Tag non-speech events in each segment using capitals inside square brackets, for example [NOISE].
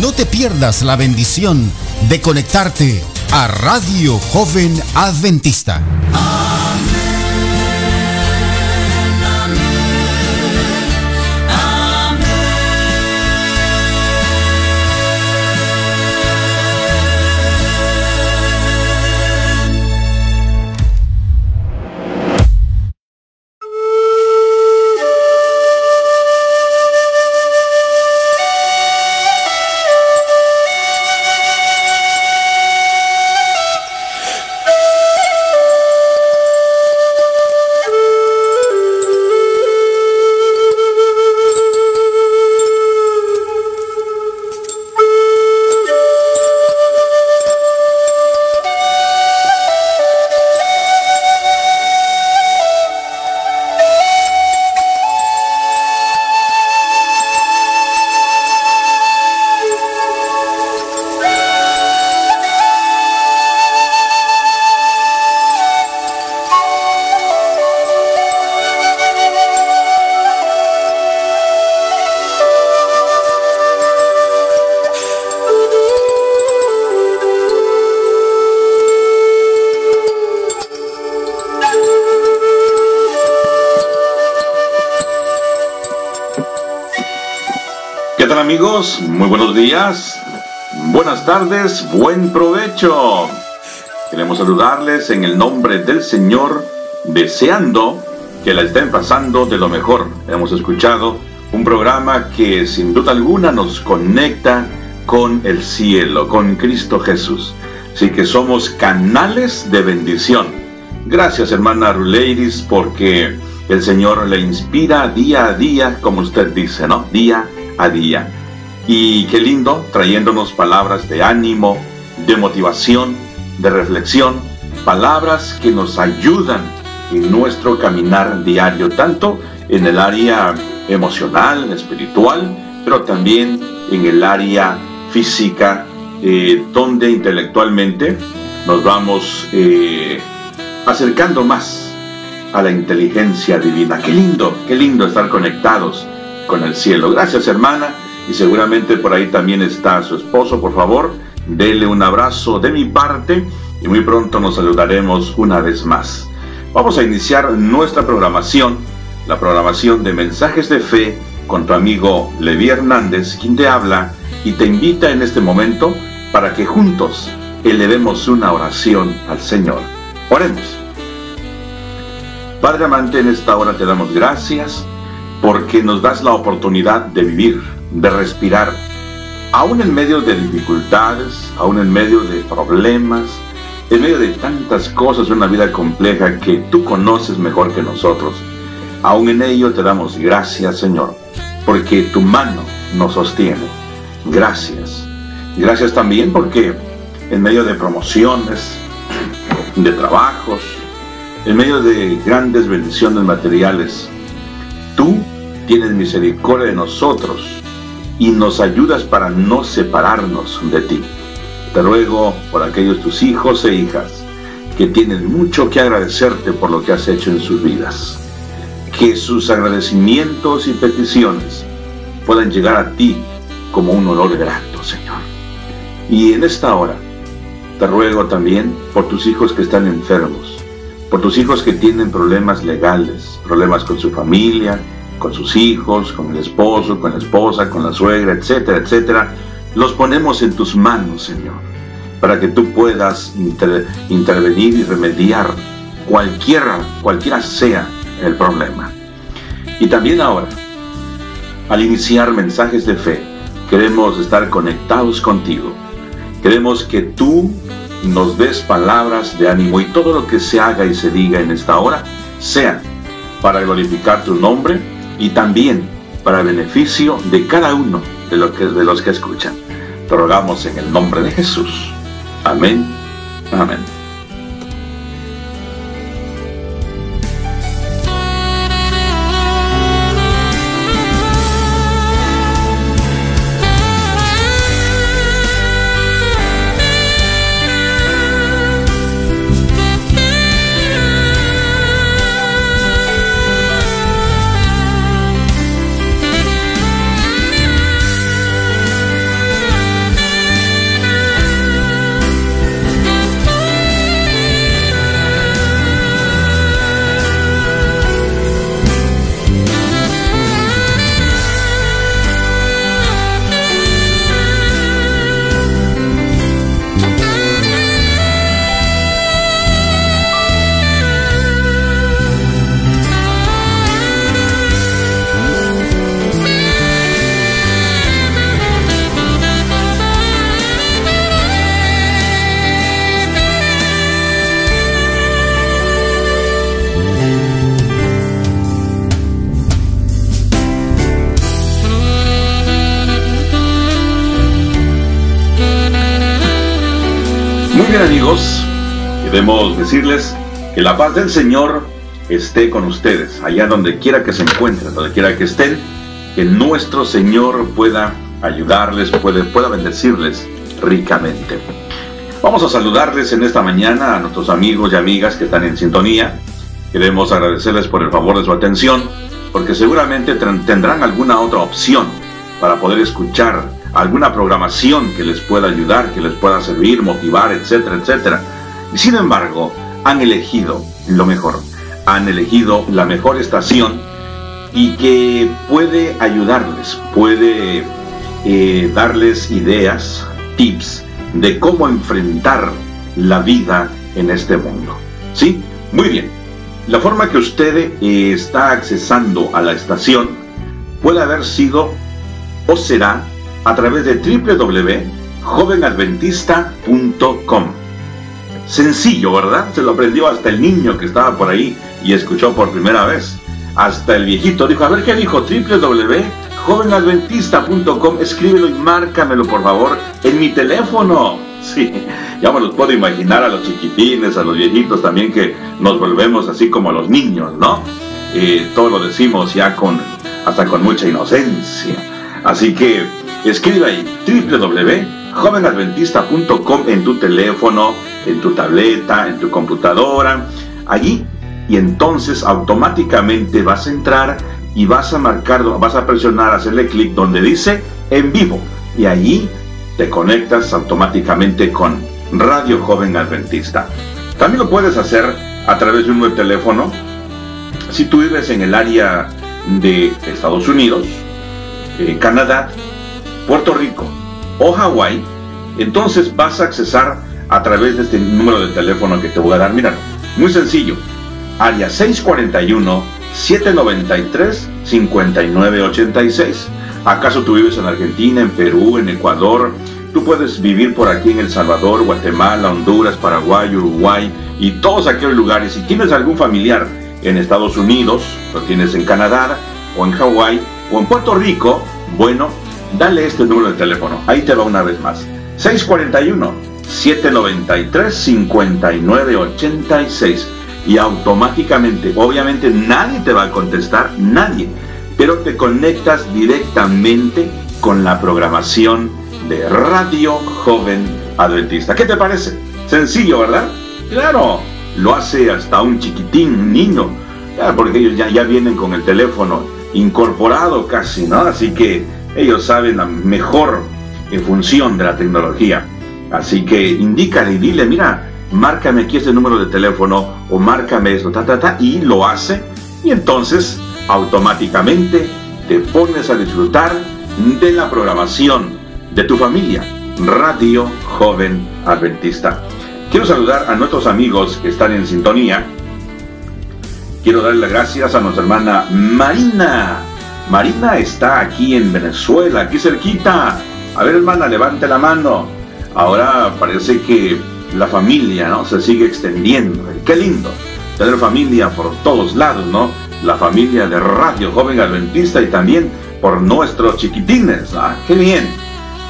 No te pierdas la bendición de conectarte a Radio Joven Adventista. Buenos días, buenas tardes, buen provecho. Queremos saludarles en el nombre del Señor, deseando que la estén pasando de lo mejor. Hemos escuchado un programa que sin duda alguna nos conecta con el cielo, con Cristo Jesús. Así que somos canales de bendición. Gracias hermana Ruleiris porque el Señor le inspira día a día, como usted dice, ¿no? Día a día. Y qué lindo, trayéndonos palabras de ánimo, de motivación, de reflexión, palabras que nos ayudan en nuestro caminar diario, tanto en el área emocional, espiritual, pero también en el área física, eh, donde intelectualmente nos vamos eh, acercando más a la inteligencia divina. Qué lindo, qué lindo estar conectados con el cielo. Gracias hermana y seguramente por ahí también está su esposo. Por favor, dele un abrazo de mi parte y muy pronto nos saludaremos una vez más. Vamos a iniciar nuestra programación, la programación de mensajes de fe con tu amigo Levi Hernández, quien te habla y te invita en este momento para que juntos elevemos una oración al Señor. Oremos. Padre amante, en esta hora te damos gracias porque nos das la oportunidad de vivir, de respirar, aún en medio de dificultades, aún en medio de problemas, en medio de tantas cosas, una vida compleja que tú conoces mejor que nosotros. Aún en ello te damos gracias, Señor, porque tu mano nos sostiene. Gracias. Gracias también porque en medio de promociones, de trabajos, en medio de grandes bendiciones materiales, tú tienes misericordia de nosotros y nos ayudas para no separarnos de ti. Te ruego por aquellos tus hijos e hijas que tienen mucho que agradecerte por lo que has hecho en sus vidas. Que sus agradecimientos y peticiones puedan llegar a ti como un olor grato, Señor. Y en esta hora, te ruego también por tus hijos que están enfermos, por tus hijos que tienen problemas legales, problemas con su familia, con sus hijos, con el esposo, con la esposa, con la suegra, etcétera, etcétera. Los ponemos en tus manos, Señor, para que tú puedas intervenir y remediar cualquiera, cualquiera sea el problema. Y también ahora, al iniciar mensajes de fe, queremos estar conectados contigo. Queremos que tú nos des palabras de ánimo y todo lo que se haga y se diga en esta hora sea para glorificar tu nombre y también para beneficio de cada uno de, los que, de los que escuchan. Te rogamos en el nombre de Jesús. Amén. Amén. Queremos decirles que la paz del Señor esté con ustedes, allá donde quiera que se encuentren, donde quiera que estén, que nuestro Señor pueda ayudarles, puede, pueda bendecirles ricamente. Vamos a saludarles en esta mañana a nuestros amigos y amigas que están en sintonía. Queremos agradecerles por el favor de su atención, porque seguramente tendrán alguna otra opción para poder escuchar alguna programación que les pueda ayudar, que les pueda servir, motivar, etcétera, etcétera. Sin embargo, han elegido lo mejor, han elegido la mejor estación y que puede ayudarles, puede eh, darles ideas, tips de cómo enfrentar la vida en este mundo. ¿Sí? Muy bien. La forma que usted eh, está accesando a la estación puede haber sido o será a través de www.jovenadventista.com. Sencillo, ¿verdad? Se lo aprendió hasta el niño que estaba por ahí y escuchó por primera vez. Hasta el viejito dijo, a ver qué dijo, www.jovenadventista.com, escríbelo y márcamelo por favor en mi teléfono. [LAUGHS] Sí, ya me los puedo imaginar a los chiquitines, a los viejitos también que nos volvemos así como los niños, ¿no? Eh, todo lo decimos ya con, hasta con mucha inocencia. Así que Escribe ahí www.jovenadventista.com en tu teléfono, en tu tableta, en tu computadora, allí y entonces automáticamente vas a entrar y vas a marcar, vas a presionar, hacerle clic donde dice en vivo. Y allí te conectas automáticamente con Radio Joven Adventista. También lo puedes hacer a través de un nuevo teléfono. Si tú vives en el área de Estados Unidos, eh, Canadá Puerto Rico o Hawái, entonces vas a accesar a través de este número de teléfono que te voy a dar. Mira, muy sencillo. Área 641-793-5986. ¿Acaso tú vives en Argentina, en Perú, en Ecuador? Tú puedes vivir por aquí en El Salvador, Guatemala, Honduras, Paraguay, Uruguay y todos aquellos lugares. Si tienes algún familiar en Estados Unidos, lo tienes en Canadá o en Hawái o en Puerto Rico, bueno, dale este número de teléfono. Ahí te va una vez más. 641-793-5986. Y automáticamente, obviamente nadie te va a contestar, nadie. Pero te conectas directamente con la programación de Radio Joven Adventista. ¿Qué te parece? Sencillo, ¿verdad? Claro, lo hace hasta un chiquitín, un niño, porque ellos ya, ya vienen con el teléfono incorporado casi, ¿no? Así que ellos saben la mejor en función de la tecnología. Así que indícale y dile, mira, márcame aquí ese número de teléfono o márcame eso, ta, ta, ta, y lo hace. Y entonces automáticamente te pones a disfrutar de la programación de tu familia, Radio Joven Adventista. Quiero saludar a nuestros amigos que están en sintonía. Quiero darle las gracias a nuestra hermana Marina. Marina está aquí en Venezuela, aquí cerquita. A ver, hermana, levante la mano. Ahora parece que la familia, ¿no? Se sigue extendiendo. Qué lindo tener familia por todos lados, ¿no? La familia de Radio Joven Adventista y también por nuestros chiquitines. ¿ah? Qué bien.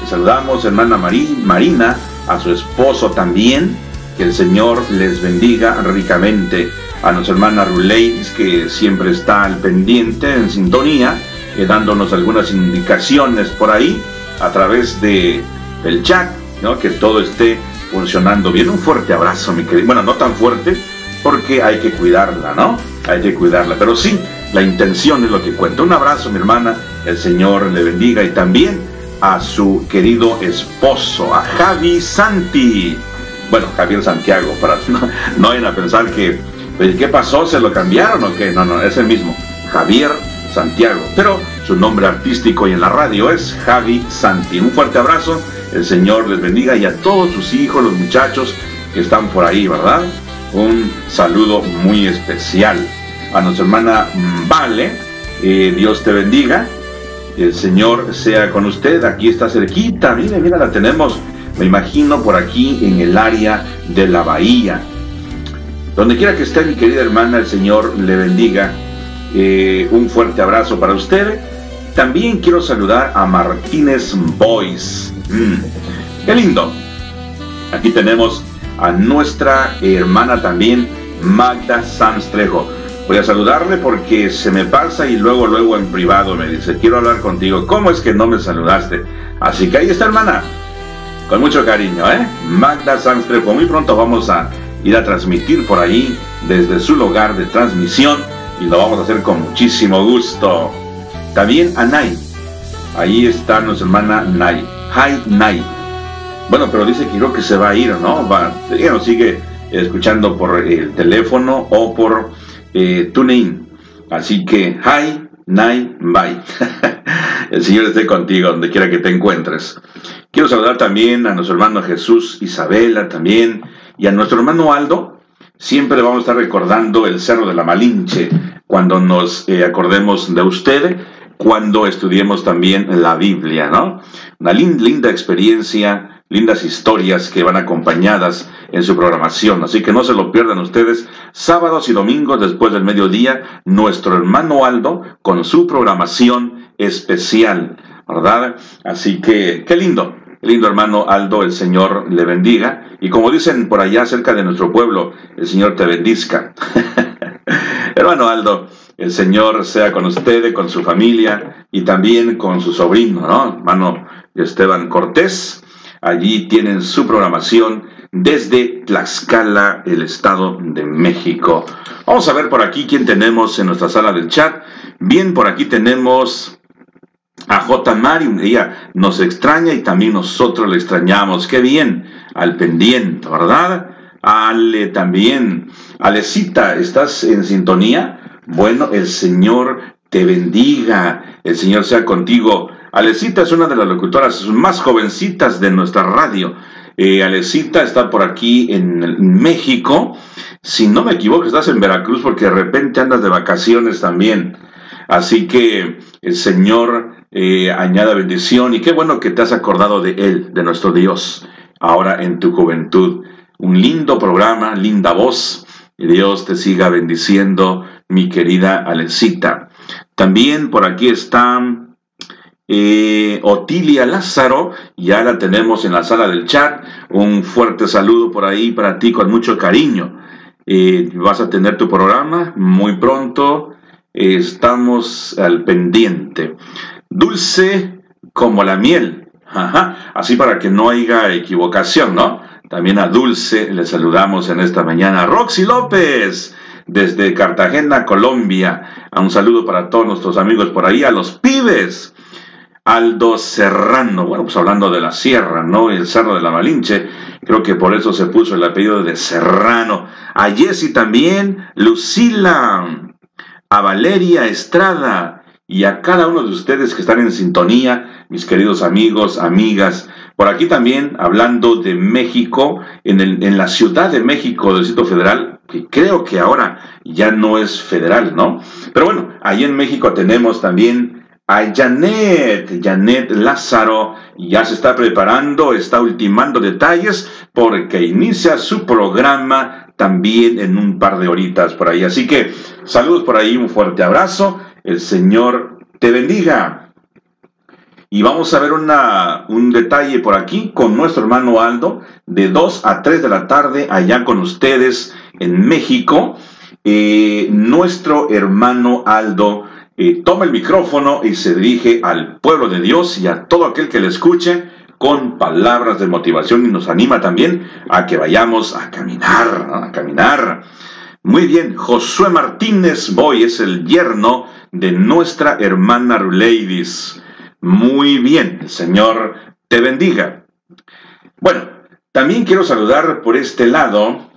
Les saludamos, hermana Marina, a su esposo también. Que el Señor les bendiga ricamente. A nuestra hermana Ruleis, que siempre está al pendiente, en sintonía, eh, dándonos algunas indicaciones por ahí a través de, del chat, ¿no? que todo esté funcionando bien. Un fuerte abrazo, mi querido. Bueno, no tan fuerte, porque hay que cuidarla, ¿no? Hay que cuidarla. Pero sí, la intención es lo que cuenta. Un abrazo, mi hermana. El Señor le bendiga. Y también a su querido esposo, a Javi Santi. Bueno, Javier Santiago, para [LAUGHS] no, no vayan a pensar que, ¿qué pasó? ¿Se lo cambiaron o qué? No, no, es el mismo. Javier Santiago. Pero su nombre artístico y en la radio es Javi Santi. Un fuerte abrazo, el Señor les bendiga y a todos sus hijos, los muchachos que están por ahí, ¿verdad? Un saludo muy especial a nuestra hermana Vale. Eh, Dios te bendiga. El Señor sea con usted. Aquí está cerquita. Mira, mira, la tenemos. Me imagino por aquí en el área de la bahía. Donde quiera que esté mi querida hermana, el Señor le bendiga eh, un fuerte abrazo para usted. También quiero saludar a Martínez Boys. Mm, qué lindo. Aquí tenemos a nuestra hermana también, Magda Sanstrejo. Voy a saludarle porque se me pasa y luego, luego en privado me dice, quiero hablar contigo. ¿Cómo es que no me saludaste? Así que ahí está, hermana. Con mucho cariño, ¿eh? Magda Sanstrejo. Muy pronto vamos a ir a transmitir por ahí desde su lugar de transmisión y lo vamos a hacer con muchísimo gusto. También a Nay. Ahí está nuestra hermana Nay. Hi Nay. Bueno, pero dice que creo que se va a ir, ¿no? Va, nos sigue escuchando por el teléfono o por eh, TuneIn. Así que, hi, Nay, bye. [LAUGHS] el Señor esté contigo donde quiera que te encuentres. Quiero saludar también a nuestro hermano Jesús, Isabela también, y a nuestro hermano Aldo, Siempre vamos a estar recordando el Cerro de la Malinche cuando nos eh, acordemos de usted, cuando estudiemos también la Biblia, ¿no? Una linda experiencia, lindas historias que van acompañadas en su programación. Así que no se lo pierdan ustedes. Sábados y domingos después del mediodía, nuestro hermano Aldo con su programación especial, ¿verdad? Así que, qué lindo lindo hermano Aldo, el Señor le bendiga. Y como dicen por allá cerca de nuestro pueblo, el Señor te bendizca. [LAUGHS] hermano Aldo, el Señor sea con usted, con su familia y también con su sobrino, ¿no? Hermano Esteban Cortés. Allí tienen su programación desde Tlaxcala, el Estado de México. Vamos a ver por aquí quién tenemos en nuestra sala del chat. Bien, por aquí tenemos a J. Marium, ella nos extraña y también nosotros le extrañamos. Qué bien, al pendiente, ¿verdad? Ale también. Alecita, ¿estás en sintonía? Bueno, el Señor te bendiga, el Señor sea contigo. Alecita es una de las locutoras más jovencitas de nuestra radio. Eh, Alecita está por aquí en México. Si no me equivoco, estás en Veracruz porque de repente andas de vacaciones también. Así que el Señor eh, añada bendición y qué bueno que te has acordado de Él, de nuestro Dios, ahora en tu juventud. Un lindo programa, linda voz. Dios te siga bendiciendo, mi querida Alecita. También por aquí está eh, Otilia Lázaro, ya la tenemos en la sala del chat. Un fuerte saludo por ahí para ti con mucho cariño. Eh, vas a tener tu programa muy pronto estamos al pendiente. Dulce como la miel. Ajá, así para que no haya equivocación, ¿no? También a Dulce le saludamos en esta mañana. Roxy López, desde Cartagena, Colombia. Un saludo para todos nuestros amigos por ahí, a los pibes. Aldo Serrano, bueno, pues hablando de la sierra, ¿no? El Cerro de la Malinche, creo que por eso se puso el apellido de Serrano. A Jessy también, Lucila, a Valeria Estrada y a cada uno de ustedes que están en sintonía, mis queridos amigos, amigas. Por aquí también, hablando de México, en, la Ciudad de México del Distrito Federal, que creo que ahora ya no es federal, ¿no? Pero bueno, ahí en México tenemos también a Janet, Janet Lázaro, ya se está preparando, está ultimando detalles porque inicia su programa también en un par de horitas por ahí. Así que saludos por ahí, un fuerte abrazo, el Señor te bendiga. Y vamos a ver una, un detalle por aquí con nuestro hermano Aldo, de 2 a 3 de la tarde, allá con ustedes en México. Eh, nuestro hermano Aldo toma el micrófono y se dirige al pueblo de Dios y a todo aquel que le escuche con palabras de motivación y nos anima también a que vayamos a caminar, a caminar. Muy bien, Josué Martínez Boy es el yerno de nuestra hermana Ruleidis. Muy bien, el Señor te bendiga. Bueno, también quiero saludar por este lado.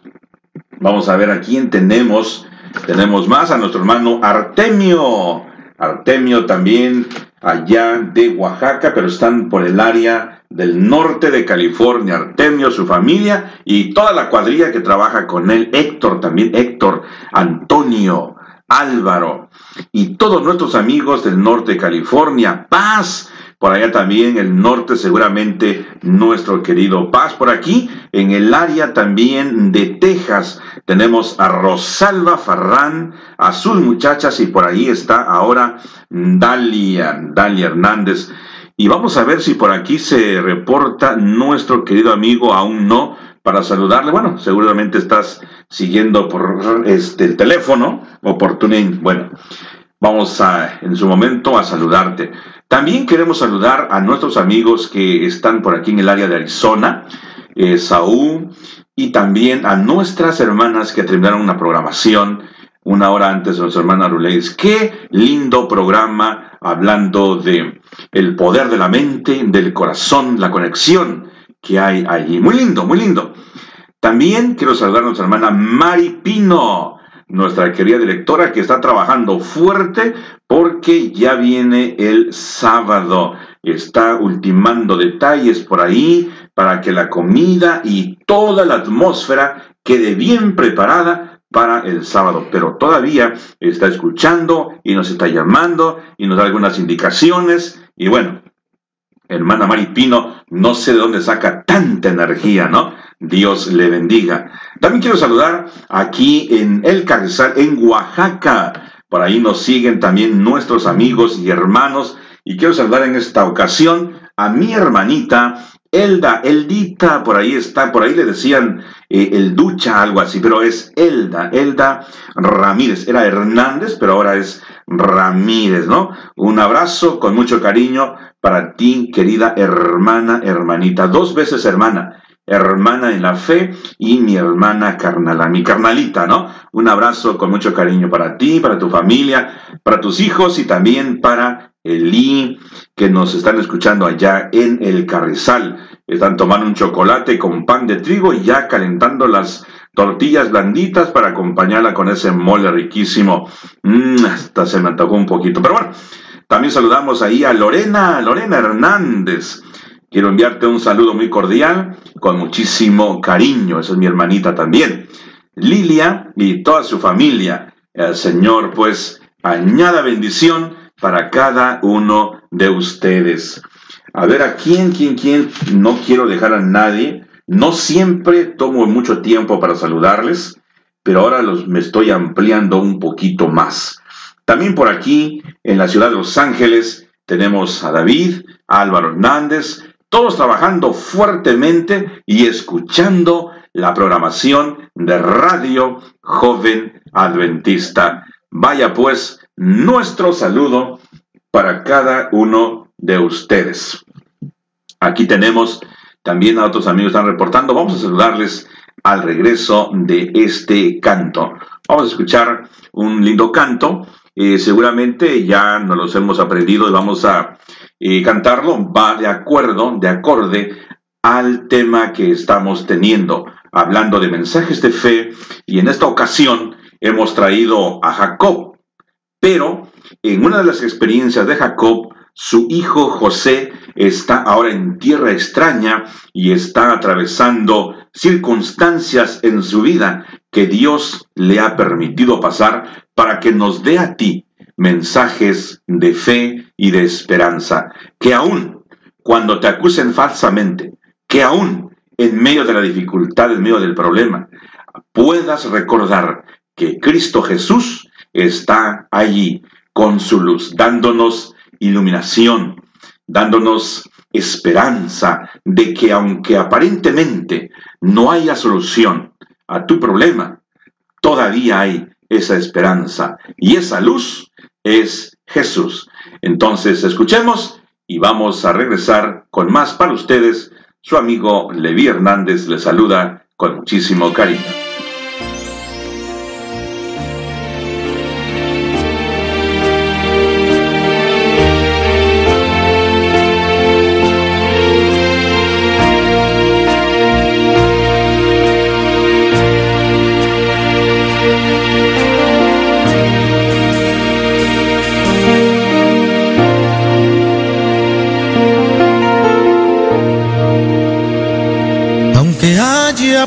Vamos a ver a quién tenemos. Tenemos más a nuestro hermano Artemio. Artemio también allá de Oaxaca, pero están por el área del norte de California. Artemio, su familia y toda la cuadrilla que trabaja con él. Héctor también, Héctor, Antonio, Álvaro y todos nuestros amigos del norte de California. Paz por allá también el norte seguramente nuestro querido Paz. Por aquí en el área también de Texas tenemos a Rosalba Farrán, a sus muchachas y por ahí está ahora Dalia, Dalia Hernández. Y vamos a ver si por aquí se reporta nuestro querido amigo, aún no, para saludarle. Bueno, seguramente estás siguiendo por este el teléfono o por. Bueno, vamos a en su momento a saludarte. También queremos saludar a nuestros amigos que están por aquí en el área de Arizona, eh, Saúl, y también a nuestras hermanas que terminaron una programación una hora antes de nuestra hermana Ruleis. Qué lindo programa hablando de el poder de la mente, del corazón, la conexión que hay allí. Muy lindo, muy lindo. También quiero saludar a nuestra hermana Mari Pino nuestra querida directora que está trabajando fuerte porque ya viene el sábado. Está ultimando detalles por ahí para que la comida y toda la atmósfera quede bien preparada para el sábado, pero todavía está escuchando y nos está llamando y nos da algunas indicaciones y bueno, hermana Maripino, no sé de dónde saca tanta energía, ¿no? Dios le bendiga. También quiero saludar aquí en El Carrizal, en Oaxaca. Por ahí nos siguen también nuestros amigos y hermanos. Y quiero saludar en esta ocasión a mi hermanita Elda, Eldita, por ahí está, por ahí le decían eh, el ducha, algo así, pero es Elda, Elda Ramírez. Era Hernández, pero ahora es Ramírez, ¿no? Un abrazo con mucho cariño para ti, querida hermana, hermanita, dos veces hermana hermana en la fe y mi hermana carnala, mi carnalita, ¿no? Un abrazo con mucho cariño para ti, para tu familia, para tus hijos y también para Elí, que nos están escuchando allá en el Carrizal. Están tomando un chocolate con pan de trigo y ya calentando las tortillas blanditas para acompañarla con ese mole riquísimo. Mm, hasta se me antojó un poquito. Pero bueno, también saludamos ahí a Lorena, Lorena Hernández Quiero enviarte un saludo muy cordial, con muchísimo cariño. Esa es mi hermanita también. Lilia y toda su familia. El Señor, pues, añada bendición para cada uno de ustedes. A ver, a quién, quién, quién, no quiero dejar a nadie. No siempre tomo mucho tiempo para saludarles, pero ahora los, me estoy ampliando un poquito más. También por aquí, en la ciudad de Los Ángeles, tenemos a David, Álvaro Hernández, todos trabajando fuertemente y escuchando la programación de Radio Joven Adventista. Vaya pues nuestro saludo para cada uno de ustedes. Aquí tenemos también a otros amigos que están reportando. Vamos a saludarles al regreso de este canto. Vamos a escuchar un lindo canto. Eh, seguramente ya nos los hemos aprendido y vamos a eh, cantarlo. Va de acuerdo, de acorde al tema que estamos teniendo, hablando de mensajes de fe. Y en esta ocasión hemos traído a Jacob. Pero en una de las experiencias de Jacob, su hijo José está ahora en tierra extraña y está atravesando circunstancias en su vida que Dios le ha permitido pasar para que nos dé a ti mensajes de fe y de esperanza, que aún cuando te acusen falsamente, que aún en medio de la dificultad, en medio del problema, puedas recordar que Cristo Jesús está allí con su luz, dándonos iluminación, dándonos esperanza de que aunque aparentemente no haya solución a tu problema, todavía hay esa esperanza. Y esa luz es Jesús. Entonces escuchemos y vamos a regresar con más para ustedes. Su amigo Levi Hernández le saluda con muchísimo cariño.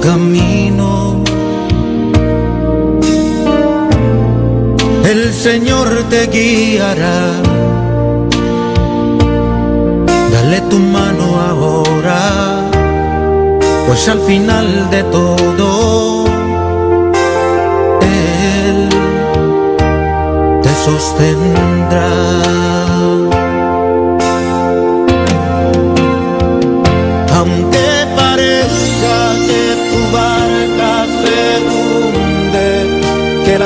camino. El Señor te guiará. Dale tu mano ahora, pues al final de todo, Él te sostendrá.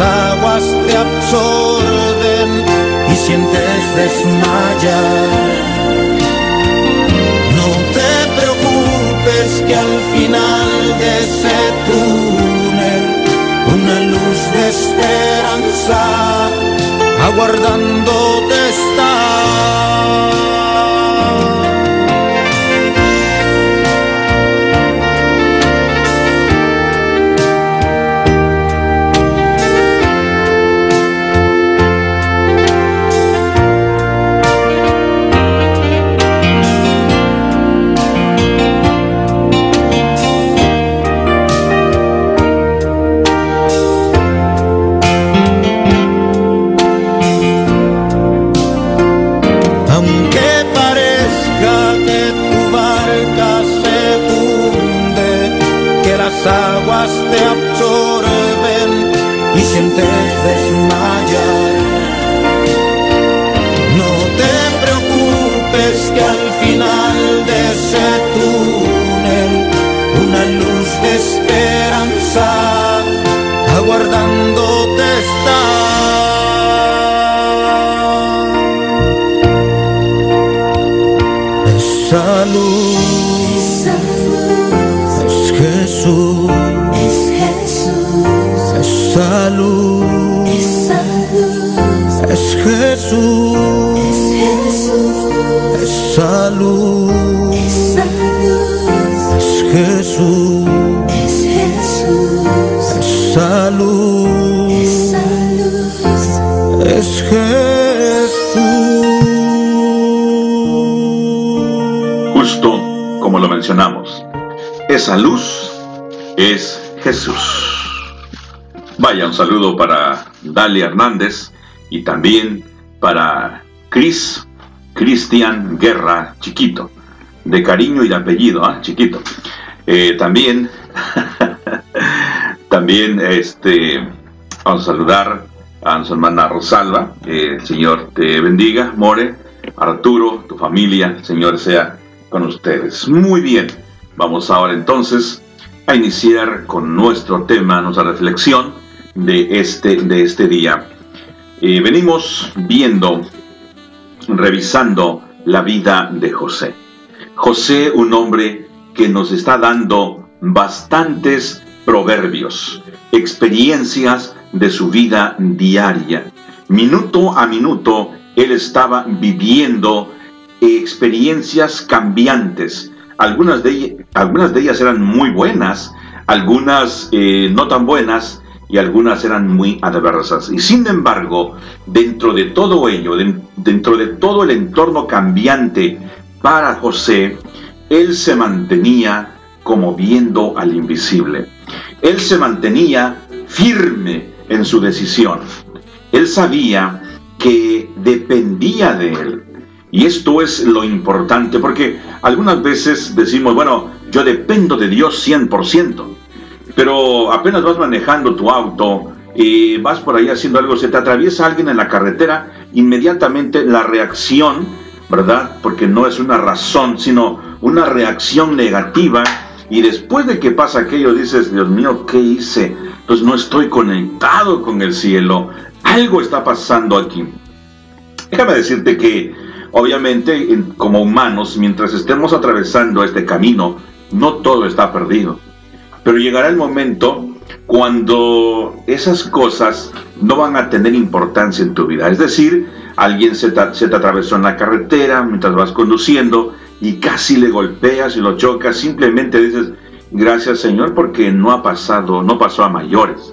Aguas te absorben y sientes desmayar. No te preocupes que al final de ese túnel una luz de esperanza aguardándote está. Esa luz es Jesús. Esa luz es Jesús. Esa luz es Jesús. Justo como lo mencionamos, esa luz es Jesús. Vaya un saludo para Dalia Hernández y también para Cris Cristian Guerra Chiquito, de cariño y de apellido, ¿ah? Chiquito. Eh, también, [LAUGHS] también, este, vamos a saludar a su hermana Rosalba, el Señor te bendiga, More, Arturo, tu familia, el Señor sea con ustedes. Muy bien, vamos ahora entonces a iniciar con nuestro tema, nuestra reflexión de este, de este día. Eh, venimos viendo, revisando la vida de José. José, un hombre que nos está dando bastantes proverbios, experiencias de su vida diaria. Minuto a minuto, él estaba viviendo experiencias cambiantes. Algunas de, ellas, algunas de ellas eran muy buenas, algunas eh, no tan buenas, y algunas eran muy adversas. Y sin embargo, dentro de todo ello, dentro de todo el entorno cambiante para José, él se mantenía como viendo al invisible. Él se mantenía firme en su decisión. Él sabía que dependía de él. Y esto es lo importante, porque algunas veces decimos, bueno, yo dependo de Dios 100%, pero apenas vas manejando tu auto y vas por ahí haciendo algo, se te atraviesa alguien en la carretera, inmediatamente la reacción, ¿verdad? Porque no es una razón, sino una reacción negativa. Y después de que pasa aquello, dices, Dios mío, ¿qué hice? Pues no estoy conectado con el cielo. Algo está pasando aquí. Déjame decirte que, obviamente, como humanos, mientras estemos atravesando este camino, no todo está perdido. Pero llegará el momento cuando esas cosas no van a tener importancia en tu vida. Es decir, alguien se te, atravesó en la carretera mientras vas conduciendo y casi le golpeas y lo chocas. Simplemente dices, gracias Señor, porque no ha pasado, no pasó a mayores.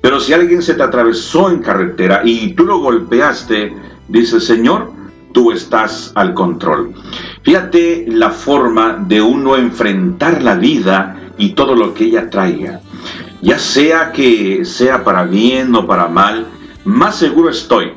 Pero si alguien se te atravesó en carretera y tú lo golpeaste, dices, Señor, tú estás al control. Fíjate la forma de uno enfrentar la vida y todo lo que ella traiga. Ya sea que sea para bien o para mal, más seguro estoy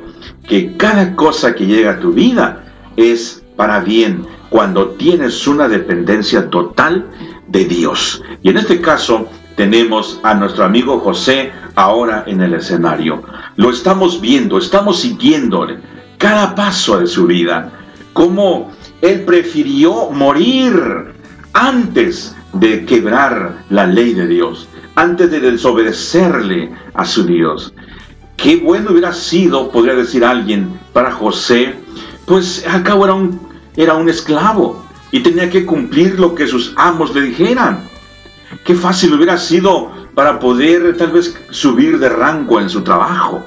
que cada cosa que llega a tu vida es para bien cuando tienes una dependencia total de Dios. Y en este caso tenemos a nuestro amigo José ahora en el escenario. Lo estamos viendo, estamos siguiéndole cada paso de su vida, cómo él prefirió morir antes de quebrar la ley de Dios, antes de desobedecerle a su Dios. Qué bueno hubiera sido, podría decir alguien, para José, pues al cabo era un, era un esclavo y tenía que cumplir lo que sus amos le dijeran. Qué fácil hubiera sido para poder tal vez subir de rango en su trabajo,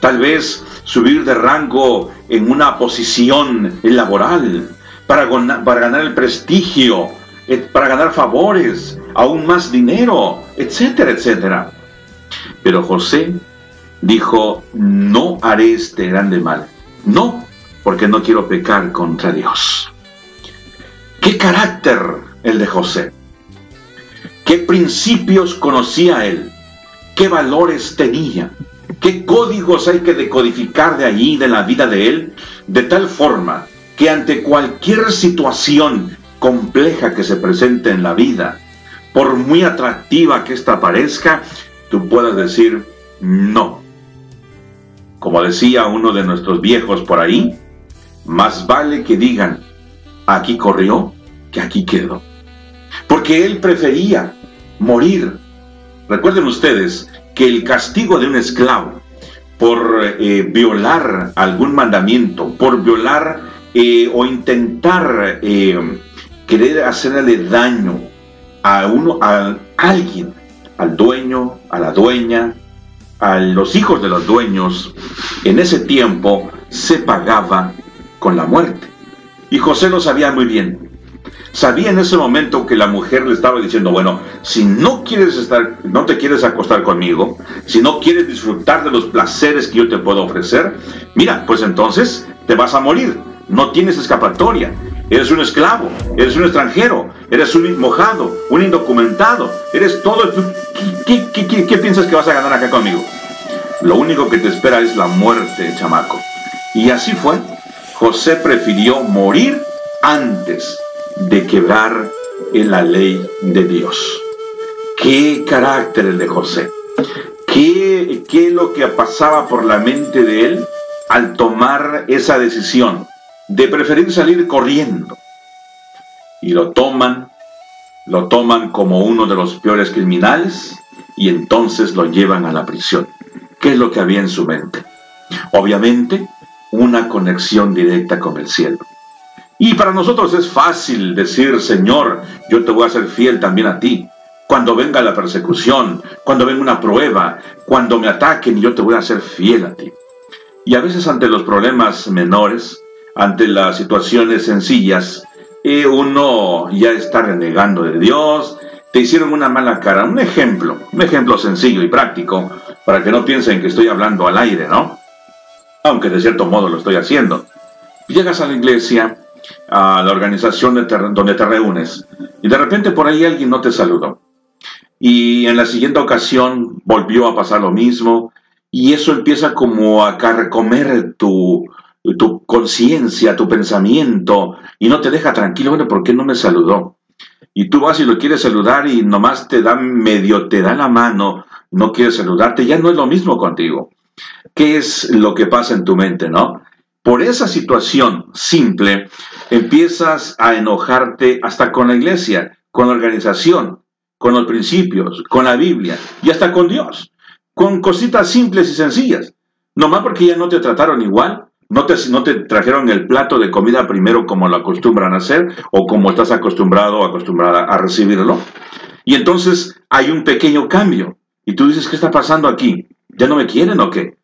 tal vez subir de rango en una posición laboral, para, para ganar el prestigio para ganar favores, aún más dinero, etcétera, etcétera. Pero José dijo, no haré este grande mal. No, porque no quiero pecar contra Dios. ¿Qué carácter el de José? ¿Qué principios conocía él? ¿Qué valores tenía? ¿Qué códigos hay que decodificar de allí, de la vida de él? De tal forma que ante cualquier situación compleja que se presente en la vida, por muy atractiva que ésta parezca, tú puedas decir no. Como decía uno de nuestros viejos por ahí, más vale que digan, aquí corrió que aquí quedó. Porque él prefería morir. Recuerden ustedes que el castigo de un esclavo por eh, violar algún mandamiento, por violar eh, o intentar eh, querer hacerle daño a uno, a alguien, al dueño, a la dueña, a los hijos de los dueños, en ese tiempo se pagaba con la muerte. Y José lo sabía muy bien. Sabía en ese momento que la mujer le estaba diciendo, bueno, si no quieres estar, no te quieres acostar conmigo, si no quieres disfrutar de los placeres que yo te puedo ofrecer, mira, pues entonces te vas a morir. No tienes escapatoria. Eres un esclavo, eres un extranjero, eres un mojado, un indocumentado, eres todo. ¿Qué, qué, piensas que vas a ganar acá conmigo? Lo único que te espera es la muerte, chamaco. Y así fue. José prefirió morir antes de quebrar en la ley de Dios. ¿Qué carácter el de José? ¿Qué, ¿Qué es lo que pasaba por la mente de él al tomar esa decisión? de preferir salir corriendo. Y lo toman, lo toman como uno de los peores criminales y entonces lo llevan a la prisión. ¿Qué es lo que había en su mente? Obviamente, una conexión directa con el cielo. Y para nosotros es fácil decir, Señor, yo te voy a ser fiel también a ti. Cuando venga la persecución, cuando venga una prueba, cuando me ataquen, yo te voy a ser fiel a ti. Y a veces ante los problemas menores, ante las situaciones sencillas, y uno ya está renegando de Dios, te hicieron una mala cara. Un ejemplo, un ejemplo sencillo y práctico, para que no piensen que estoy hablando al aire, ¿no? Aunque de cierto modo lo estoy haciendo. Llegas a la iglesia, a la organización donde te reúnes, y de repente por ahí alguien no te saludó. Y en la siguiente ocasión volvió a pasar lo mismo, y eso empieza como a carcomer tu, tu conciencia, tu pensamiento, y no te deja tranquilo, bueno, ¿por qué no me saludó? Y tú vas y lo quieres saludar y nomás te da medio, te da la mano, no quieres saludarte, ya no es lo mismo contigo. ¿Qué es lo que pasa en tu mente, no? Por esa situación simple, empiezas a enojarte hasta con la iglesia, con la organización, con los principios, con la Biblia y hasta con Dios, con cositas simples y sencillas. Nomás porque ya no te trataron igual, no te, no te trajeron el plato de comida primero como lo acostumbran a hacer o como estás acostumbrado o acostumbrada a recibirlo. Y entonces hay un pequeño cambio. Y tú dices, ¿qué está pasando aquí? ¿Ya no me quieren o qué?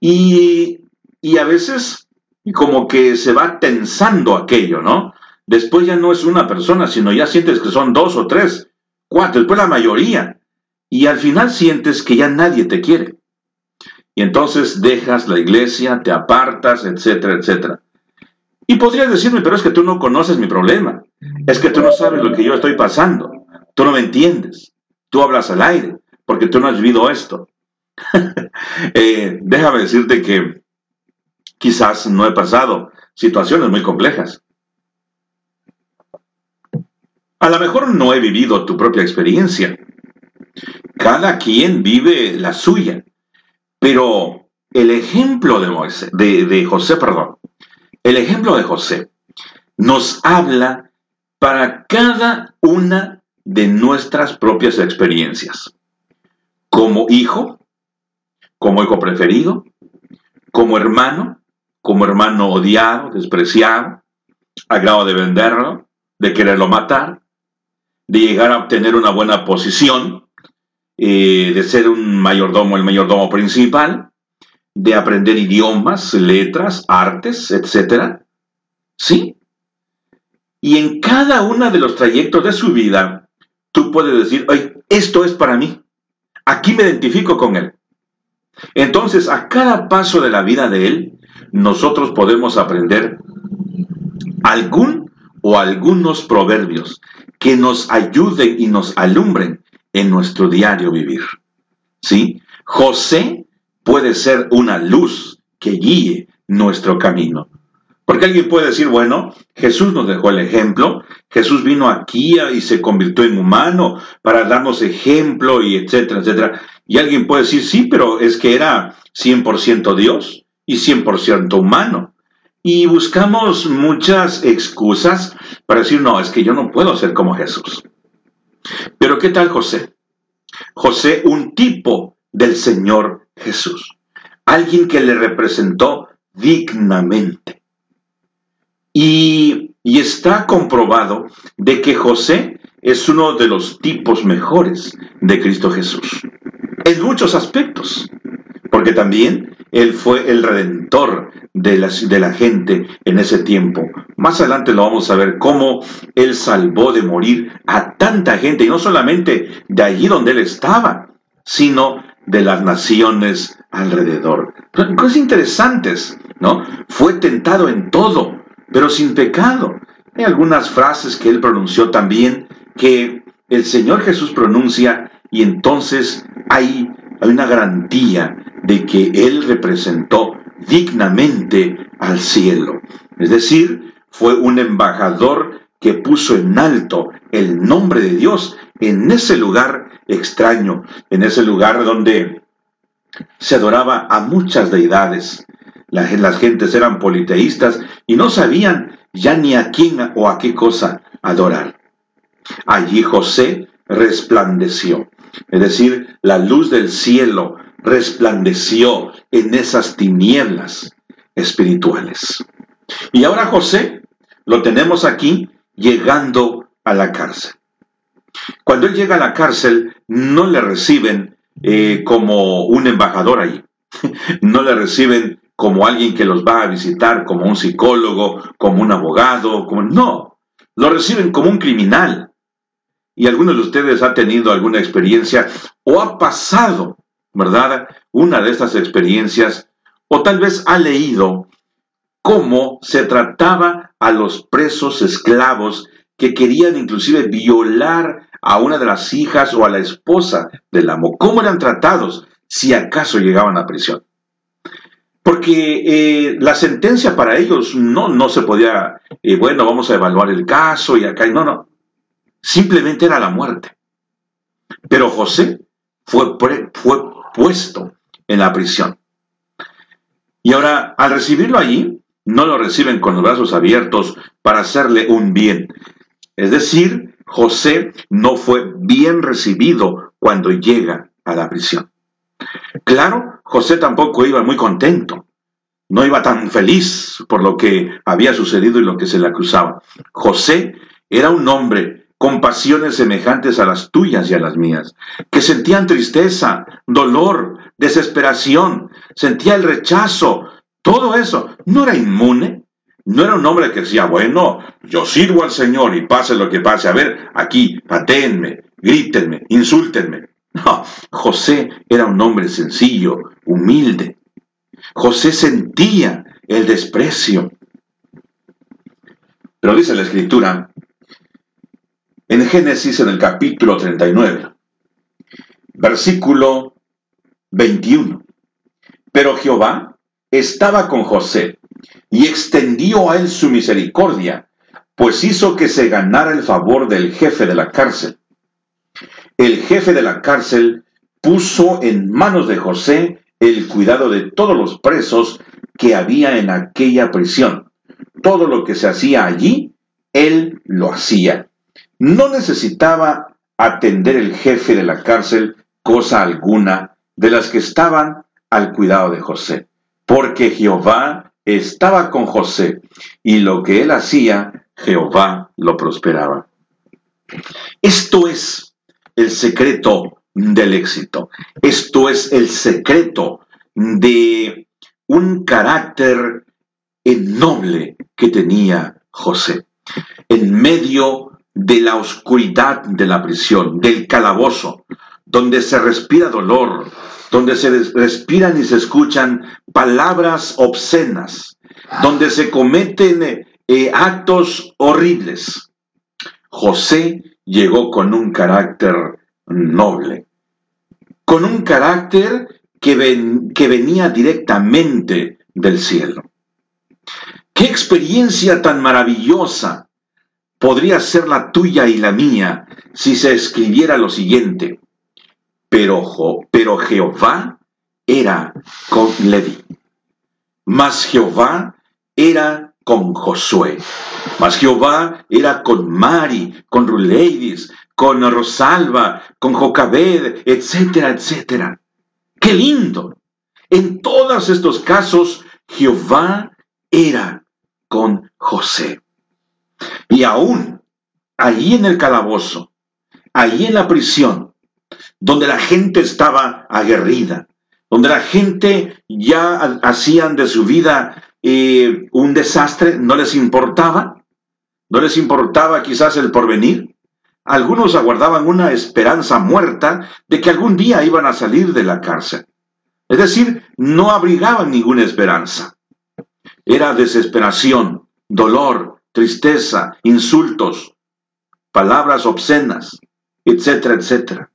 Y, y a veces como que se va tensando aquello, ¿no? Después ya no es una persona, sino ya sientes que son dos o tres, cuatro, después la mayoría. Y al final sientes que ya nadie te quiere y entonces dejas la iglesia, te apartas, etcétera, etcétera. Y podrías decirme, pero es que tú no conoces mi problema, es que tú no sabes lo que yo estoy pasando, tú no me entiendes, tú hablas al aire, porque tú no has vivido esto. [LAUGHS] Eh, déjame decirte que quizás no he pasado situaciones muy complejas. A lo mejor no he vivido tu propia experiencia. Cada quien vive la suya. Pero el ejemplo de, de, José, perdón, el ejemplo de José nos habla para cada una de nuestras propias experiencias. Como hijo, como hijo preferido, como hermano, como hermano odiado, despreciado, a grado de venderlo, de quererlo matar, de llegar a obtener una buena posición, eh, de ser un mayordomo, el mayordomo principal, de aprender idiomas, letras, artes, etc. ¿Sí? Y en cada uno de los trayectos de su vida, tú puedes decir, Ay, esto es para mí. Aquí me identifico con él. Entonces, a cada paso de la vida de él, nosotros podemos aprender algún o algunos proverbios que nos ayuden y nos alumbren en nuestro diario vivir. ¿Sí? José puede ser una luz que guíe nuestro camino. Porque alguien puede decir, bueno, Jesús nos dejó el ejemplo, Jesús vino aquí y se convirtió en humano para darnos ejemplo y etcétera, etcétera. Y alguien puede decir, sí, pero es que era 100% Dios y 100% humano. Y buscamos muchas excusas para decir, no, es que yo no puedo ser como Jesús. Pero ¿qué tal José? José, un tipo del Señor Jesús, alguien que le representó dignamente. Y, y está comprobado de que José es uno de los tipos mejores de Cristo Jesús. En muchos aspectos. Porque también Él fue el redentor de la, de la gente en ese tiempo. Más adelante lo vamos a ver cómo Él salvó de morir a tanta gente, y no solamente de allí donde Él estaba, sino de las naciones alrededor. Cosas interesantes, ¿no? Fue tentado en todo, pero sin pecado. Hay algunas frases que Él pronunció también que el Señor Jesús pronuncia y entonces hay, hay una garantía de que Él representó dignamente al cielo. Es decir, fue un embajador que puso en alto el nombre de Dios en ese lugar extraño, en ese lugar donde se adoraba a muchas deidades. Las, gentes eran politeístas y no sabían ya ni a quién o a qué cosa adorar. Allí José resplandeció, es decir, la luz del cielo resplandeció en esas tinieblas espirituales. Y ahora José lo tenemos aquí llegando a la cárcel. Cuando él llega a la cárcel, no le reciben eh, como un embajador ahí, [LAUGHS] no le reciben como alguien que los va a visitar, como un psicólogo, como un abogado, como no, lo reciben como un criminal, y algunos de ustedes ha tenido alguna experiencia o ha pasado, ¿verdad? Una de estas experiencias o tal vez ha leído cómo se trataba a los presos esclavos que querían inclusive violar a una de las hijas o a la esposa del amo. ¿Cómo eran tratados si acaso llegaban a prisión? Porque eh, la sentencia para ellos no, no se podía, eh, bueno, vamos a evaluar el caso y acá, no, no, simplemente era la muerte. Pero José fue, fue puesto en la prisión. Y ahora, al recibirlo allí, no lo reciben con los brazos abiertos para hacerle un bien. Es decir, José no fue bien recibido cuando llega a la prisión. Claro, José tampoco iba muy contento. No iba tan feliz por lo que había sucedido y lo que se le acusaba. José era un hombre con pasiones semejantes a las tuyas y a las mías, que sentían tristeza, dolor, desesperación, sentía el rechazo, todo eso. ¿No era inmune? No era un hombre que decía, bueno, yo sirvo al Señor y pase lo que pase. A ver, aquí, patéenme, grítenme, insúltenme. No, José era un hombre sencillo, humilde. José sentía el desprecio. Pero dice la Escritura en Génesis en el capítulo 39, versículo 21. Pero Jehová estaba con José y extendió a él su misericordia, pues hizo que se ganara el favor del jefe de la cárcel. El jefe de la cárcel puso en manos de José el cuidado de todos los presos que había en aquella prisión. Todo lo que se hacía allí, él lo hacía. No necesitaba atender el jefe de la cárcel cosa alguna de las que estaban al cuidado de José, porque Jehová estaba con José y lo que él hacía, Jehová lo prosperaba. Esto es el secreto del éxito. Esto es el secreto de un carácter noble que tenía José. En medio de la oscuridad de la prisión, del calabozo, donde se respira dolor, donde se respiran y se escuchan palabras obscenas, donde se cometen eh, actos horribles. José llegó con un carácter noble, con un carácter que, que venía directamente del cielo. Qué experiencia tan maravillosa podría ser la tuya y la mía si se escribiera lo siguiente. Pero, pero Jehová era con Levi. Mas Jehová era con Josué. Mas Jehová era con Mari, con Ruleidis, con Rosalba, con Jocabed, etcétera, etcétera. ¡Qué lindo! En todos estos casos, Jehová era con José. Y aún allí en el calabozo, allí en la prisión, donde la gente estaba aguerrida, donde la gente ya hacían de su vida eh, un desastre, no les importaba, no les importaba quizás el porvenir. Algunos aguardaban una esperanza muerta de que algún día iban a salir de la cárcel. Es decir, no abrigaban ninguna esperanza. Era desesperación, dolor, tristeza, insultos, palabras obscenas, etcétera, etcétera.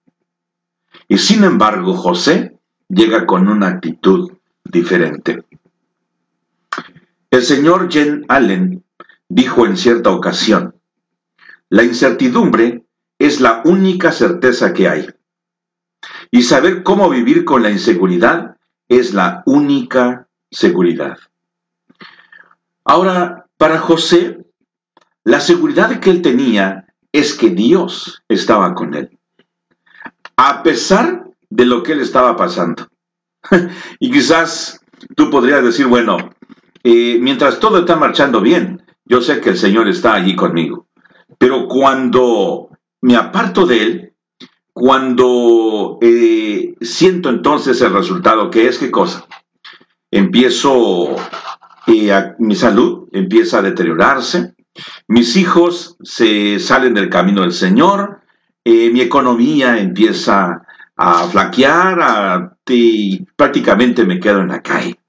Y sin embargo, José llega con una actitud diferente. El señor Jen Allen dijo en cierta ocasión, la incertidumbre es la única certeza que hay. Y saber cómo vivir con la inseguridad es la única seguridad. Ahora, para José, la seguridad que él tenía es que Dios estaba con él, a pesar de lo que él estaba pasando. [LAUGHS] y quizás tú podrías decir, bueno, eh, mientras todo está marchando bien, yo sé que el Señor está allí conmigo. Pero cuando me aparto de Él, cuando eh, siento entonces el resultado, que es qué cosa? Empiezo, eh, mi salud empieza a deteriorarse, mis hijos se salen del camino del Señor, eh, mi economía empieza a flaquear y prácticamente me quedo en la calle.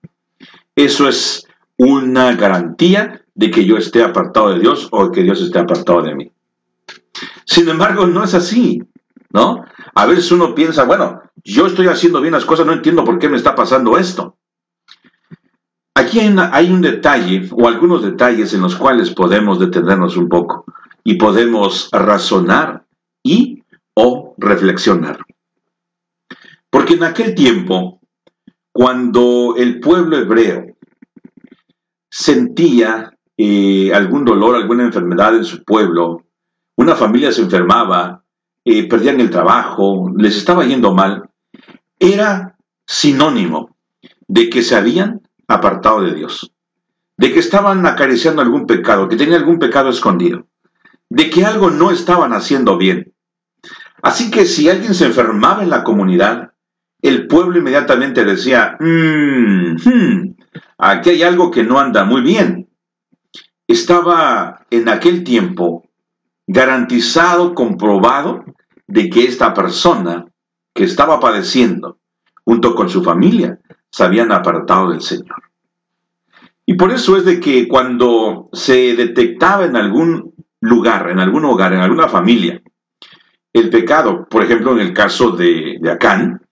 Eso es una garantía de que yo esté apartado de Dios o que Dios esté apartado de mí. Sin embargo, no es así, ¿no? A veces uno piensa, bueno, yo estoy haciendo bien las cosas, no entiendo por qué me está pasando esto. Aquí hay, un detalle o algunos detalles en los cuales podemos detenernos un poco y podemos razonar y o reflexionar. Porque en aquel tiempo, cuando el pueblo hebreo sentía eh, algún dolor, alguna enfermedad en su pueblo, una familia se enfermaba, eh, perdían el trabajo, les estaba yendo mal, era sinónimo de que se habían apartado de Dios, de que estaban acariciando algún pecado, que tenían algún pecado escondido, de que algo no estaban haciendo bien. Así que si alguien se enfermaba en la comunidad, el pueblo inmediatamente decía, mmm, aquí hay algo que no anda muy bien. Estaba en aquel tiempo garantizado, comprobado, de que esta persona que estaba padeciendo, junto con su familia, se habían apartado del Señor. Y por eso es de que cuando se detectaba en algún lugar, en algún hogar, en alguna familia, el pecado, por ejemplo, en el caso de, de Acán,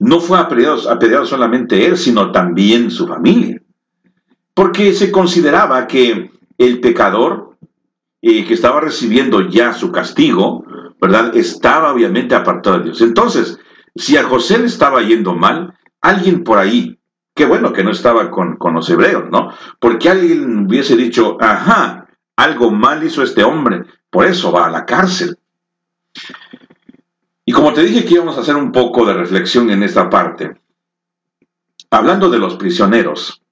no fue apedreado, solamente él, sino también su familia. Porque se consideraba que el pecador eh, que estaba recibiendo ya su castigo, ¿verdad? Estaba obviamente apartado de Dios. Entonces, si a José le estaba yendo mal, alguien por ahí, qué bueno que no estaba con, con los hebreos, ¿no? Porque alguien hubiese dicho, ajá, algo mal hizo este hombre, por eso va a la cárcel. Y como te dije que íbamos a hacer un poco de reflexión en esta parte, hablando de los prisioneros,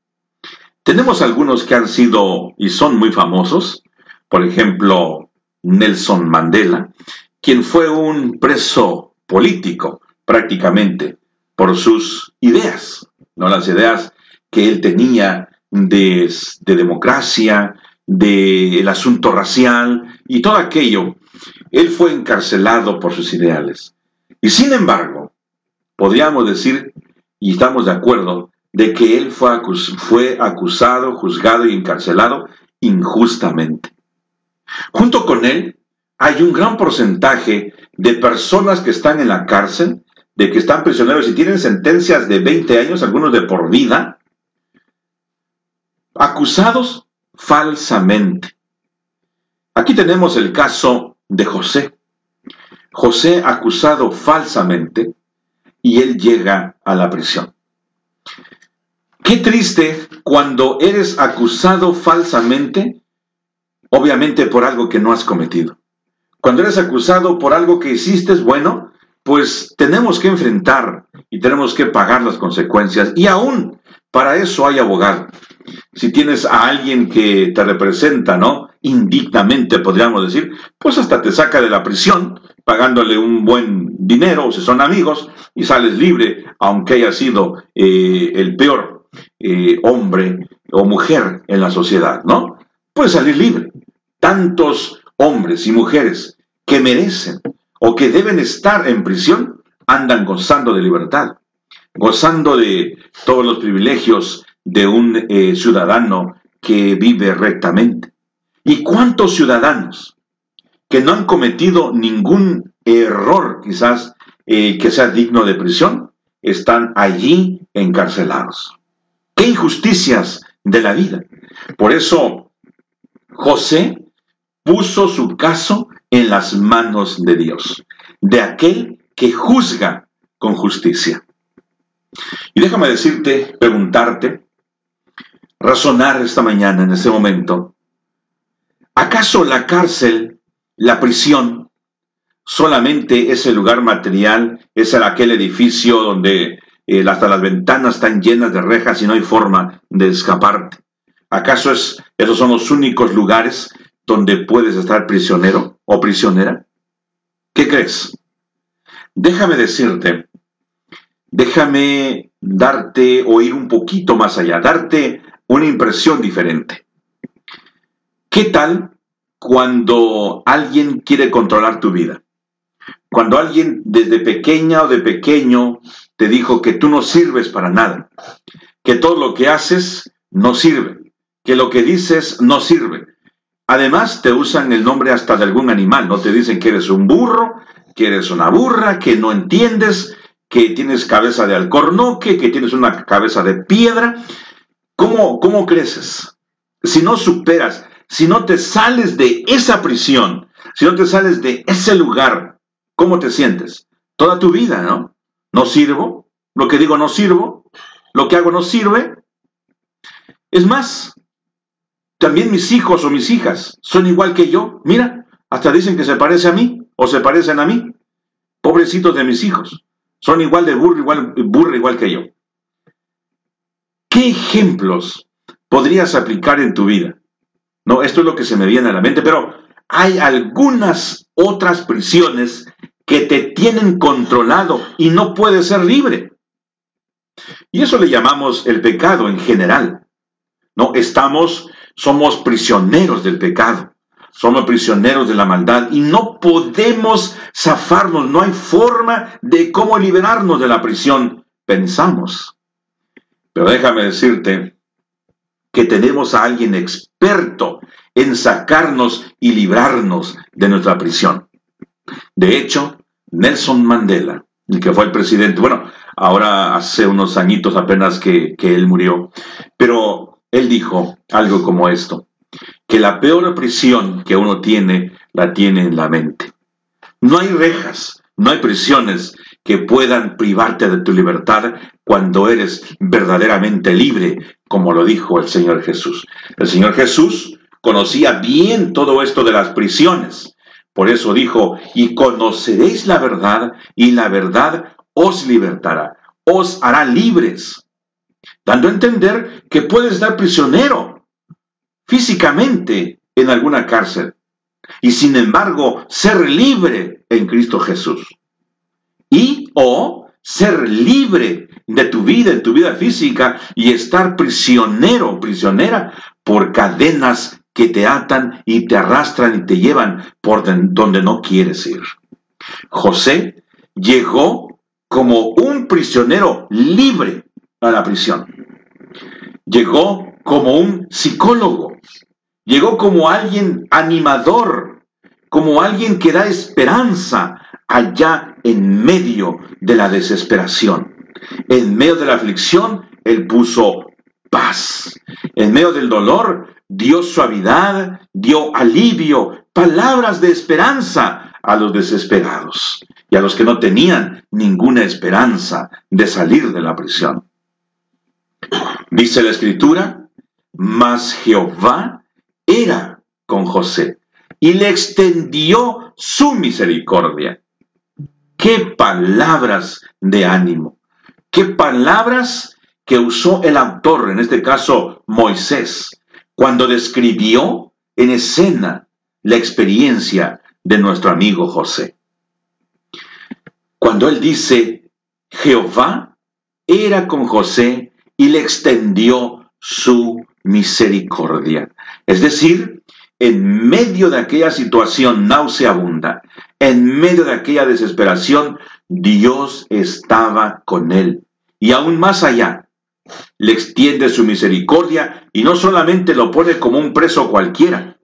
tenemos algunos que han sido y son muy famosos, por ejemplo, Nelson Mandela, quien fue un preso político prácticamente por sus ideas, no las ideas que él tenía de, de democracia, del asunto racial y todo aquello él fue encarcelado por sus ideales. Y sin embargo, podríamos decir, y estamos de acuerdo, de que él fue, fue acusado, juzgado y encarcelado injustamente. Junto con él hay un gran porcentaje de personas que están en la cárcel, de que están prisioneros y tienen sentencias de 20 años, algunos de por vida, acusados falsamente. Aquí tenemos el caso de José. José acusado falsamente y él llega a la prisión. Qué triste cuando eres acusado falsamente, obviamente por algo que no has cometido. Cuando eres acusado por algo que hiciste, bueno, pues tenemos que enfrentar y tenemos que pagar las consecuencias. Y aún para eso hay abogado. si tienes a alguien que te representa, ¿no? Indignamente, podríamos decir, pues hasta te saca de la prisión pagándole un buen dinero, o si son amigos, y sales libre, aunque haya sido eh, el peor eh, hombre o mujer en la sociedad, ¿no? Puedes salir libre. Tantos hombres y mujeres que merecen o que deben estar en prisión andan gozando de libertad, gozando de todos los privilegios de un eh, ciudadano que vive rectamente. ¿Y cuántos ciudadanos que no han cometido ningún error quizás eh, que sea digno de prisión están allí encarcelados? ¡Qué injusticias de la vida! Por eso José puso su caso en las manos de Dios, de aquel que juzga con justicia. Y déjame decirte, preguntarte, razonar esta mañana, en este momento, ¿acaso la cárcel, la prisión, solamente es el lugar material, es aquel edificio donde eh, hasta las ventanas están llenas de rejas y no hay forma de escaparte? ¿Acaso es, esos son los únicos lugares donde puedes estar prisionero o prisionera? ¿Qué crees? Déjame decirte, déjame darte o ir un poquito más allá, darte una impresión diferente. ¿Qué tal cuando alguien quiere controlar tu vida? Cuando alguien desde pequeña o de pequeño te dijo que tú no sirves para nada, que todo lo que haces no sirve, que lo que dices no sirve. Además te usan el nombre hasta de algún animal, no te dicen que eres un burro, que eres una burra, que no entiendes, que tienes cabeza de alcornoque, que tienes una cabeza de piedra, ¿Cómo, ¿Cómo creces? Si no superas, si no te sales de esa prisión, si no te sales de ese lugar, ¿cómo te sientes? Toda tu vida, ¿no? No sirvo, lo que digo no sirvo, lo que hago no sirve. Es más, también mis hijos o mis hijas son igual que yo. Mira, hasta dicen que se parece a mí o se parecen a mí. Pobrecitos de mis hijos. Son igual de burro, igual, burro igual que yo. ¿Qué ejemplos podrías aplicar en tu vida? No, esto es lo que se me viene a la mente, pero hay algunas otras prisiones que te tienen controlado y no puedes ser libre. Y eso le llamamos el pecado en general. No, estamos, somos prisioneros del pecado. Somos prisioneros de la maldad y no podemos zafarnos, no hay forma de cómo liberarnos de la prisión. Pensamos. Pero déjame decirte que tenemos a alguien experto en sacarnos y librarnos de nuestra prisión. De hecho, Nelson Mandela, el que fue el presidente, bueno, ahora hace unos añitos apenas que, que él murió, pero él dijo algo como esto, que la peor prisión que uno tiene la tiene en la mente. No hay rejas, no hay prisiones que puedan privarte de tu libertad cuando eres verdaderamente libre, como lo dijo el Señor Jesús. El Señor Jesús conocía bien todo esto de las prisiones. Por eso dijo, y conoceréis la verdad, y la verdad os libertará, os hará libres, dando a entender que puedes estar prisionero físicamente en alguna cárcel, y sin embargo ser libre en Cristo Jesús. Y o ser libre de tu vida, en tu vida física, y estar prisionero, prisionera, por cadenas que te atan y te arrastran y te llevan por donde no quieres ir. José llegó como un prisionero libre a la prisión. Llegó como un psicólogo. Llegó como alguien animador, como alguien que da esperanza allá en medio de la desesperación. En medio de la aflicción, Él puso paz. En medio del dolor, dio suavidad, dio alivio, palabras de esperanza a los desesperados y a los que no tenían ninguna esperanza de salir de la prisión. Dice la escritura, mas Jehová era con José y le extendió su misericordia. Qué palabras de ánimo, qué palabras que usó el autor, en este caso Moisés cuando describió en escena la experiencia de nuestro amigo José. Cuando él dice, Jehová era con José y le extendió su misericordia. Es decir, en medio de aquella situación nauseabunda, en medio de aquella desesperación, Dios estaba con él. Y aún más allá, le extiende su misericordia y no solamente lo pone como un preso cualquiera,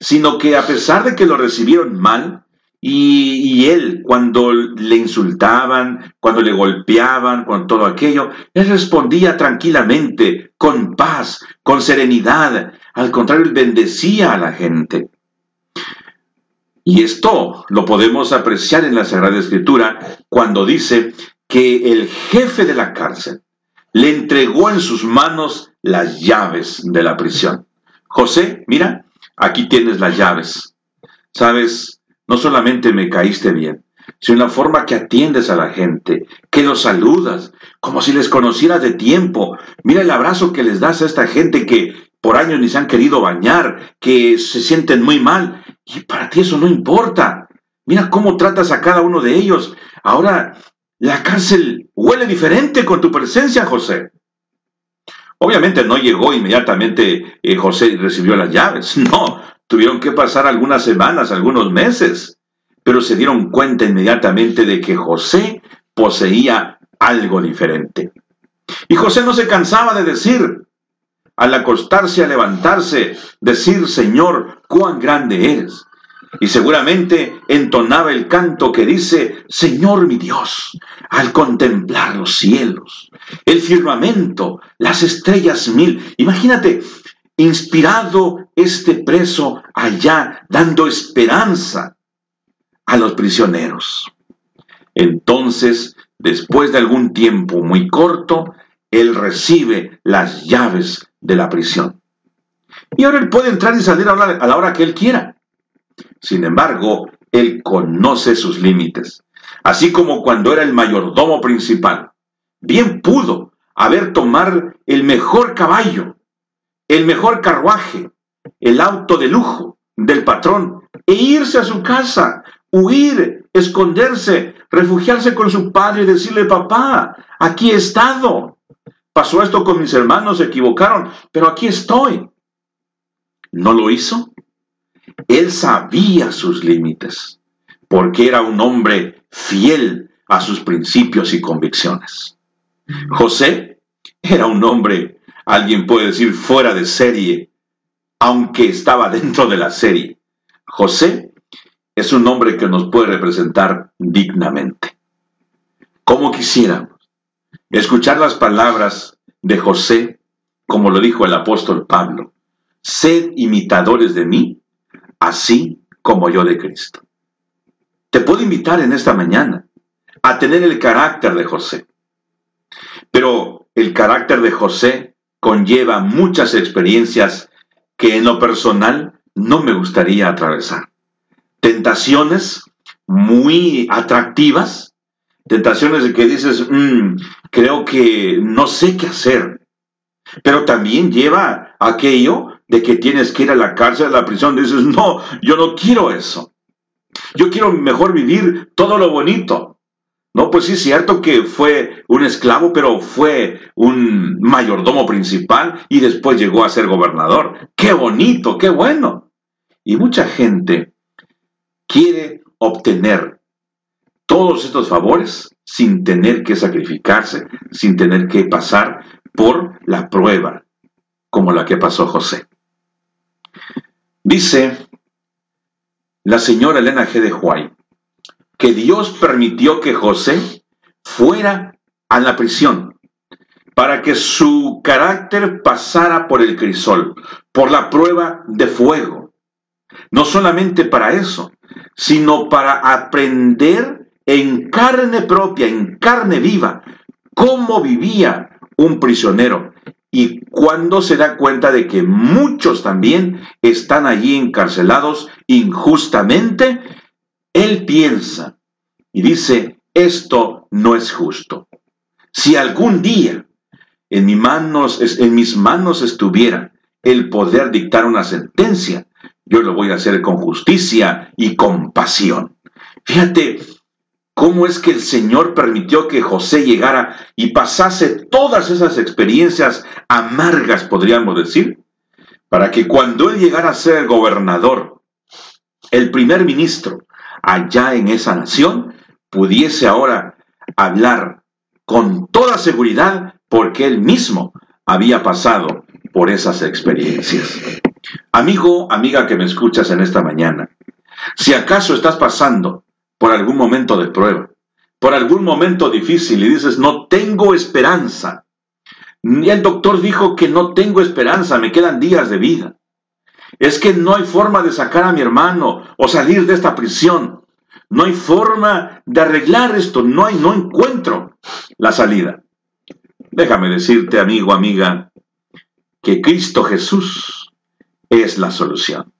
sino que a pesar de que lo recibieron mal, y, él, cuando le insultaban, cuando le golpeaban, con todo aquello, él respondía tranquilamente, con paz, con serenidad. Al contrario, él bendecía a la gente. Y esto lo podemos apreciar en la Sagrada Escritura cuando dice que el jefe de la cárcel le entregó en sus manos las llaves de la prisión. José, mira, aquí tienes las llaves. Sabes, no solamente me caíste bien, sino la forma que atiendes a la gente, que los saludas, como si les conocieras de tiempo. Mira el abrazo que les das a esta gente que por años ni se han querido bañar, que se sienten muy mal, y para ti eso no importa. Mira cómo tratas a cada uno de ellos. Ahora la cárcel huele diferente con tu presencia, José. Obviamente no llegó inmediatamente eh, José y recibió las llaves. [LAUGHS] No, Tuvieron que pasar algunas semanas, algunos meses, pero se dieron cuenta inmediatamente de que José poseía algo diferente. Y José no se cansaba de decir, al acostarse, a levantarse, decir, Señor, cuán grande eres. Y seguramente entonaba el canto que dice, Señor mi Dios, al contemplar los cielos, el firmamento, las estrellas mil. Imagínate, inspirado este preso allá, dando esperanza a los prisioneros. Entonces, después de algún tiempo muy corto, él recibe las llaves de la prisión. Y ahora él puede entrar y salir a la hora que él quiera. Sin embargo, él conoce sus límites. Así como cuando era el mayordomo principal, bien pudo haber tomado el mejor caballo el mejor carruaje, el auto de lujo del patrón e irse a su casa, huir, esconderse, refugiarse con su padre y decirle, papá, aquí he estado. Pasó esto con mis hermanos, se equivocaron, pero aquí estoy. ¿No lo hizo? Él sabía sus límites, porque era un hombre fiel a sus principios y convicciones. José era un hombre Alguien puede decir fuera de serie, aunque estaba dentro de la serie. José es un nombre que nos puede representar dignamente. Como quisiéramos escuchar las palabras de José, como lo dijo el apóstol Pablo, sed imitadores de mí, así como yo de Cristo. Te puedo invitar en esta mañana a tener el carácter de José. Pero el carácter de José conlleva muchas experiencias que en lo personal no me gustaría atravesar. Tentaciones muy atractivas, tentaciones de que dices, mm, creo que no sé qué hacer, pero también lleva aquello de que tienes que ir a la cárcel, a la prisión, dices, no, yo no quiero eso. Yo quiero mejor vivir todo lo bonito. No, pues sí es cierto que fue un esclavo, pero fue un mayordomo principal y después llegó a ser gobernador. ¡Qué bonito, qué bueno! Y mucha gente quiere obtener todos estos favores sin tener que sacrificarse, sin tener que pasar por la prueba, como la que pasó José. Dice la señora Elena G. de Huay, que Dios permitió que José fuera a la prisión para que su carácter pasara por el crisol, por la prueba de fuego. No solamente para eso, sino para aprender en carne propia, en carne viva, cómo vivía un prisionero y cuando se da cuenta de que muchos también están allí encarcelados injustamente él piensa y dice, esto no es justo. Si algún día en, mi manos, en mis manos estuviera el poder dictar una sentencia, yo lo voy a hacer con justicia y compasión. Fíjate cómo es que el Señor permitió que José llegara y pasase todas esas experiencias amargas, podríamos decir, para que cuando él llegara a ser el gobernador, el primer ministro allá en esa nación, pudiese ahora hablar con toda seguridad porque él mismo había pasado por esas experiencias. Amigo, amiga que me escuchas en esta mañana, si acaso estás pasando por algún momento de prueba, por algún momento difícil y dices, no tengo esperanza, y el doctor dijo que no tengo esperanza, me quedan días de vida. Es que no hay forma de sacar a mi hermano o salir de esta prisión. No hay forma de arreglar esto, no hay, no encuentro la salida. Déjame decirte, amigo, amiga, que Cristo Jesús es la solución.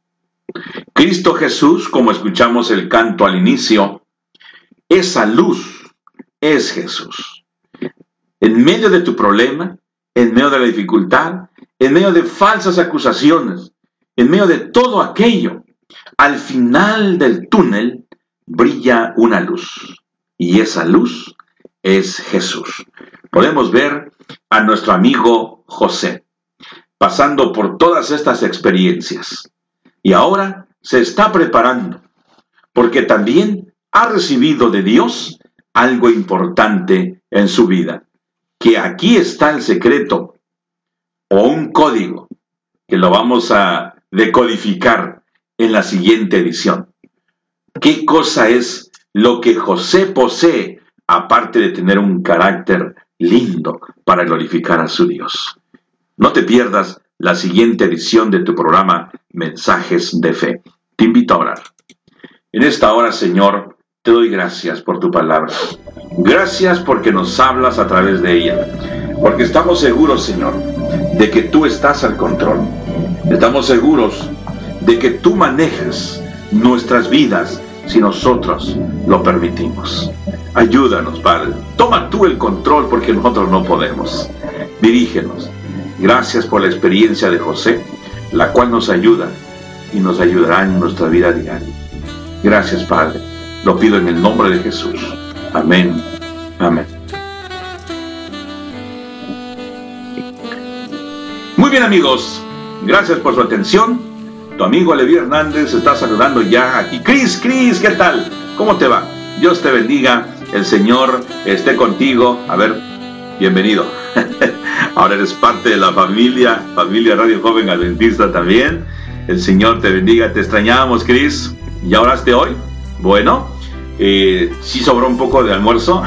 Cristo Jesús, como escuchamos el canto al inicio, esa luz es Jesús. En medio de tu problema, en medio de la dificultad, en medio de falsas acusaciones, en medio de todo aquello, al final del túnel brilla una luz. Y esa luz es Jesús. Podemos ver a nuestro amigo José pasando por todas estas experiencias. Y ahora se está preparando, porque también ha recibido de Dios algo importante en su vida, que aquí está el secreto o un código que lo vamos a decodificar en la siguiente edición. ¿Qué cosa es lo que José posee, aparte de tener un carácter lindo para glorificar a su Dios? No te pierdas la siguiente edición de tu programa Mensajes de Fe. Te invito a orar. En esta hora, Señor, te doy gracias por tu palabra. Gracias porque nos hablas a través de ella. Porque estamos seguros, Señor, de que tú estás al control. Estamos seguros de que tú manejas nuestras vidas si nosotros lo permitimos. Ayúdanos, Padre. Toma tú el control porque nosotros no podemos. Dirígenos Gracias por la experiencia de José, la cual nos ayuda y nos ayudará en nuestra vida diaria. Gracias, Padre. Lo pido en el nombre de Jesús. Amén. Amén. Muy bien, amigos. Gracias por su atención. Tu amigo Levi Hernández está saludando ya aquí. Cris, Cris, ¿qué tal? ¿Cómo te va? Dios te bendiga. El Señor esté contigo. A ver, bienvenido. [LAUGHS] Ahora eres parte de la familia, familia Radio Joven Adventista también. El Señor te bendiga, te extrañábamos, Cris. ¿Ya oraste hoy? Bueno, eh, si sobró un poco de almuerzo.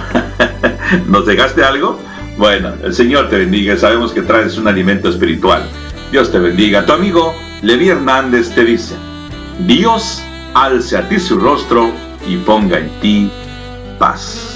[LAUGHS] ¿Nos dejaste algo? Bueno, el Señor te bendiga. Sabemos que traes un alimento espiritual. Dios te bendiga. Tu amigo Levi Hernández te dice, Dios alce a ti su rostro y ponga en ti paz.